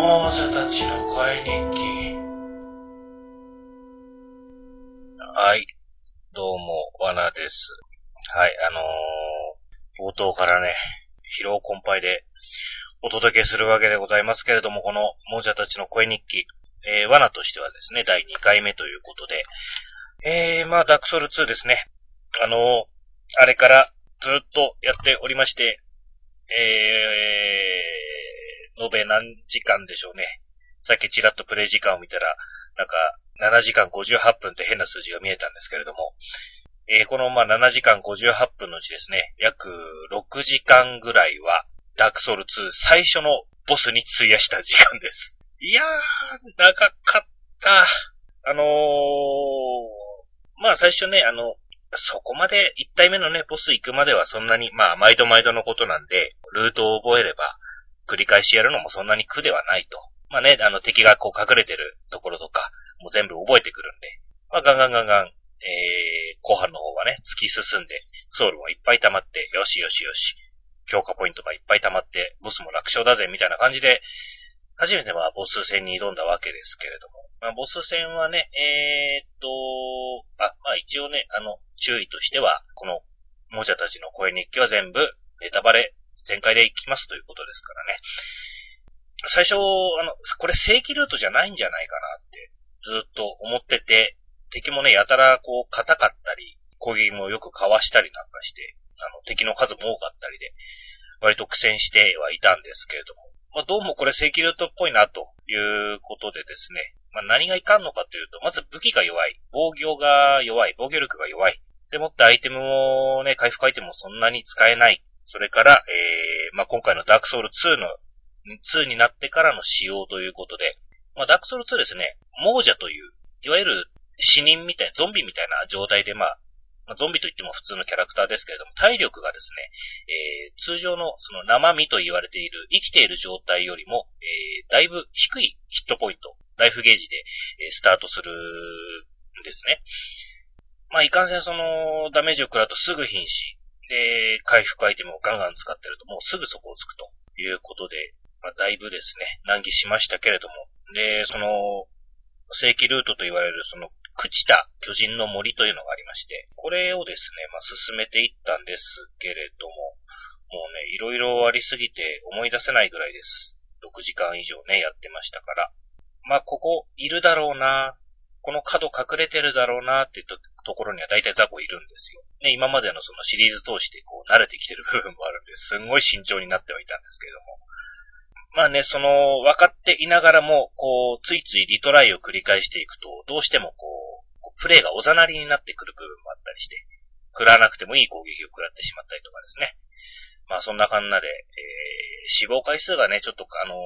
王者たちの声日記。はい。どうも、わなです。はい、あのー、冒頭からね、疲労困憊でお届けするわけでございますけれども、この、亡者たちの声日記、えー、罠としてはですね、第2回目ということで、えー、まあ、ダークソウル2ですね。あのー、あれからずっとやっておりまして、えー、延べ何時間でしょうね。さっきちらっとプレイ時間を見たら、なんか、7時間58分って変な数字が見えたんですけれども、えー、このまあ7時間58分のうちですね、約6時間ぐらいは、ダークソウル2最初のボスに費やした時間です。いやー、長かった。あのー、まあ最初ね、あの、そこまで1体目のね、ボス行くまではそんなに、まあ毎度毎度のことなんで、ルートを覚えれば、繰り返しやるのもそんなに苦ではないと。まあね、あの敵がこう隠れてるところとか、もう全部覚えてくるんで、まあガンガンガンガン、えー、後半の方はね、突き進んで、ソウルもいっぱい溜まって、よしよしよし、強化ポイントがいっぱい溜まって、ボスも楽勝だぜ、みたいな感じで、初めてまあボス戦に挑んだわけですけれども、まあボス戦はね、えー、っと、あ、まあ一応ね、あの、注意としては、この、亡者たちの声日記は全部、ネタバレ全開で行きますということですからね。最初、あの、これ正規ルートじゃないんじゃないかなってずっと思ってて、敵もね、やたらこう硬かったり、攻撃もよくかわしたりなんかして、あの、敵の数も多かったりで、割と苦戦してはいたんですけれども、まあ、どうもこれ正規ルートっぽいなということでですね、まあ、何がいかんのかというと、まず武器が弱い、防御が弱い、防御力が弱い、でもってアイテムもね、回復アイテムもそんなに使えない。それから、えー、まあ、今回のダークソウル2の、2になってからの仕様ということで、まあ、ダークソウル2ですね、亡者という、いわゆる死人みたいな、ゾンビみたいな状態で、まあ、まあ、ゾンビといっても普通のキャラクターですけれども、体力がですね、えー、通常のその生身と言われている生きている状態よりも、えー、だいぶ低いヒットポイント、ライフゲージで、えー、スタートするんですね。まあ、いかんせんその、ダメージを食らうとすぐ瀕死。で、回復アイテムをガンガン使ってると、もうすぐそこをつくということで、まあ、だいぶですね、難儀しましたけれども、で、その、正規ルートと言われる、その、朽ちた巨人の森というのがありまして、これをですね、まあ、進めていったんですけれども、もうね、いろいろありすぎて思い出せないぐらいです。6時間以上ね、やってましたから。まあ、ここ、いるだろうな、この角隠れてるだろうなっていうところには大体ザコいるんですよ。ね、今までのそのシリーズ通してこう慣れてきてる部分もあるんで、すすんごい慎重になってはいたんですけれども。まあね、その、分かっていながらも、こう、ついついリトライを繰り返していくと、どうしてもこう、プレイがおざなりになってくる部分もあったりして、食らわなくてもいい攻撃を食らってしまったりとかですね。まあそんな感じで、えー、死亡回数がね、ちょっとあの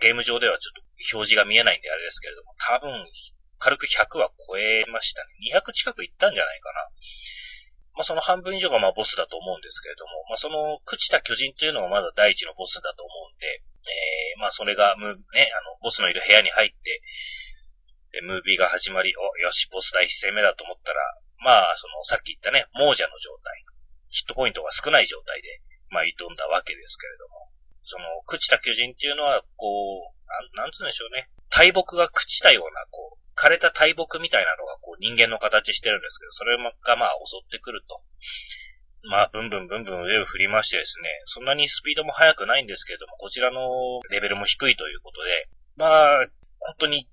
ゲーム上ではちょっと表示が見えないんであれですけれども、多分軽く100は超えましたね。200近くいったんじゃないかな。まあ、その半分以上がまあボスだと思うんですけれども、まあ、その朽ちた巨人というのがまだ第一のボスだと思うんで、えー、まあ、それがム、ね、あの、ボスのいる部屋に入って、でムービーが始まり、お、よし、ボス第一戦目だと思ったら、まあ、その、さっき言ったね、亡者の状態、ヒットポイントが少ない状態で、まあ、挑んだわけですけれども、その、朽ちた巨人っていうのは、こう、なん、なんつうんでしょうね。大木が朽ちたような、こ、枯れた大木みたいなのがこう人間の形してるんですけど、それがまあ襲ってくると。まあ、ブンブンブンブン上を振りましてですね、そんなにスピードも速くないんですけれども、こちらのレベルも低いということで、まあ、本当に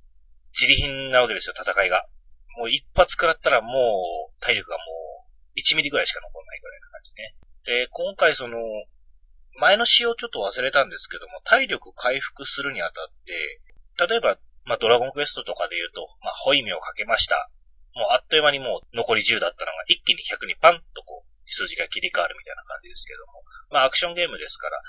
自利品なわけですよ、戦いが。もう一発食らったらもう、体力がもう、1ミリぐらいしか残らないぐらいな感じね。で、今回その、前の仕様ちょっと忘れたんですけども、体力回復するにあたって、例えばまあ、ドラゴンクエストとかで言うと、まあ、ホイミをかけました。もうあっという間にもう残り10だったのが一気に100にパンとこう、数字が切り替わるみたいな感じですけども。まあ、アクションゲームですから、あ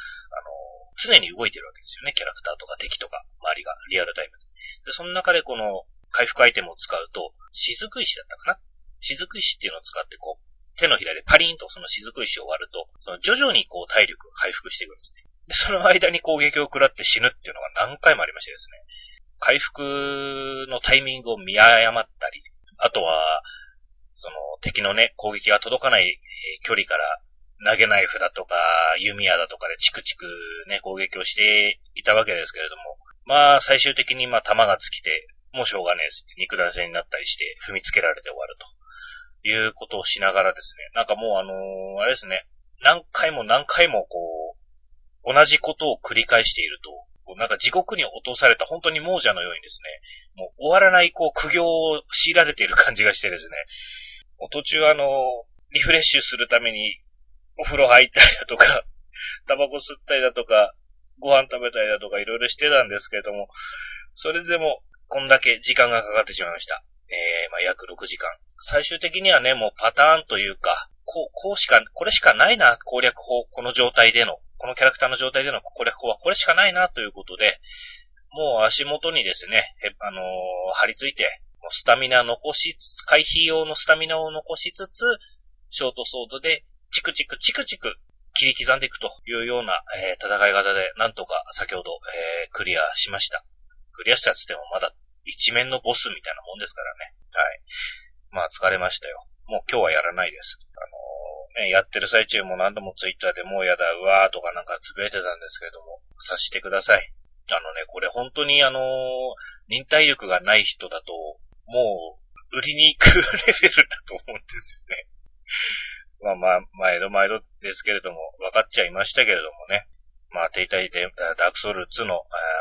の常に動いてるわけですよね。キャラクターとか敵とか、周りがリアルタイムで。で、その中でこの回復アイテムを使うと、雫石だったかな？雫石っていうのを使ってこう、手のひらでパリンとその雫石を割ると、その徐々にこう体力が回復していくんですね。で、その間に攻撃を食らって死ぬっていうのが何回もありましてですね。回復のタイミングを見誤ったり、あとは、その敵のね、攻撃が届かない距離から投げナイフだとか、弓矢だとかでチクチクね、攻撃をしていたわけですけれども、まあ、最終的にまあ、弾が尽きて、もうしょうがねえっつって肉弾戦になったりして、踏みつけられて終わると。いうことをしながらですね、なんかもうあのー、あれですね、何回も何回もこう、同じことを繰り返していると、なんか地獄に落とされた本当に亡者のようにですね、もう終わらないこう苦行を強いられている感じがしてですね、途中あの、リフレッシュするためにお風呂入ったりだとか、タバコ吸ったりだとか、ご飯食べたりだとかいろいろしてたんですけれども、それでもこんだけ時間がかかってしまいました。えー、まあ、約6時間。最終的にはね、もうパターンというか、こう、こうしか、これしかないな、攻略法、この状態での、このキャラクターの状態での攻略法はこれしかないな、ということで、もう足元にですね、あのー、張り付いて、スタミナ残しつつ、回避用のスタミナを残しつつ、ショートソードで、チクチクチクチク切り刻んでいくというような、えー、戦い方で、なんとか先ほど、えー、クリアしました。クリアしたつってもまだ一面のボスみたいなもんですからね。はい。まあ疲れましたよ。もう今日はやらないです。ね、やってる最中も何度もツイッターでもうやだ、うわーとかなんかつぶやいてたんですけれども、察してください。あのね、これ本当にあのー、忍耐力がない人だと、もう、売りに行くレベルだと思うんですよね。まあまあ、毎度毎度ですけれども、分かっちゃいましたけれどもね。まあ、停滞で、ダークソウル2の、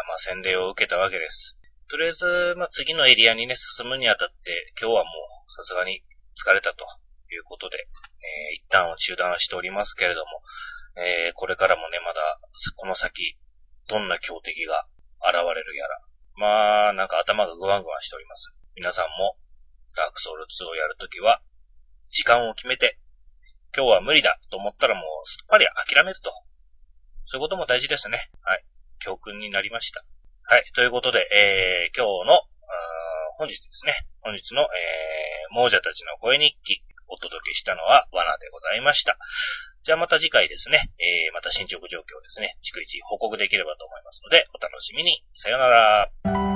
まあ、洗礼を受けたわけです。とりあえず、まあ、次のエリアにね、進むにあたって、今日はもう、さすがに疲れたということで、えー、一旦を中断しておりますけれども、えー、これからもね、まだ、この先、どんな強敵が現れるやら。まあ、なんか頭がグワングワンしております。皆さんも、ダークソウル2をやるときは、時間を決めて、今日は無理だと思ったらもうすっぱり諦めると。そういうことも大事ですね。はい。教訓になりました。はい。ということで、えー、今日の、本日ですね。本日の、えー、亡者たちの声日記、お届けしたのは罠でございました。じゃあまた次回ですね、えー、また進捗状況ですね、逐一報告できればと思いますので、お楽しみに。さよなら。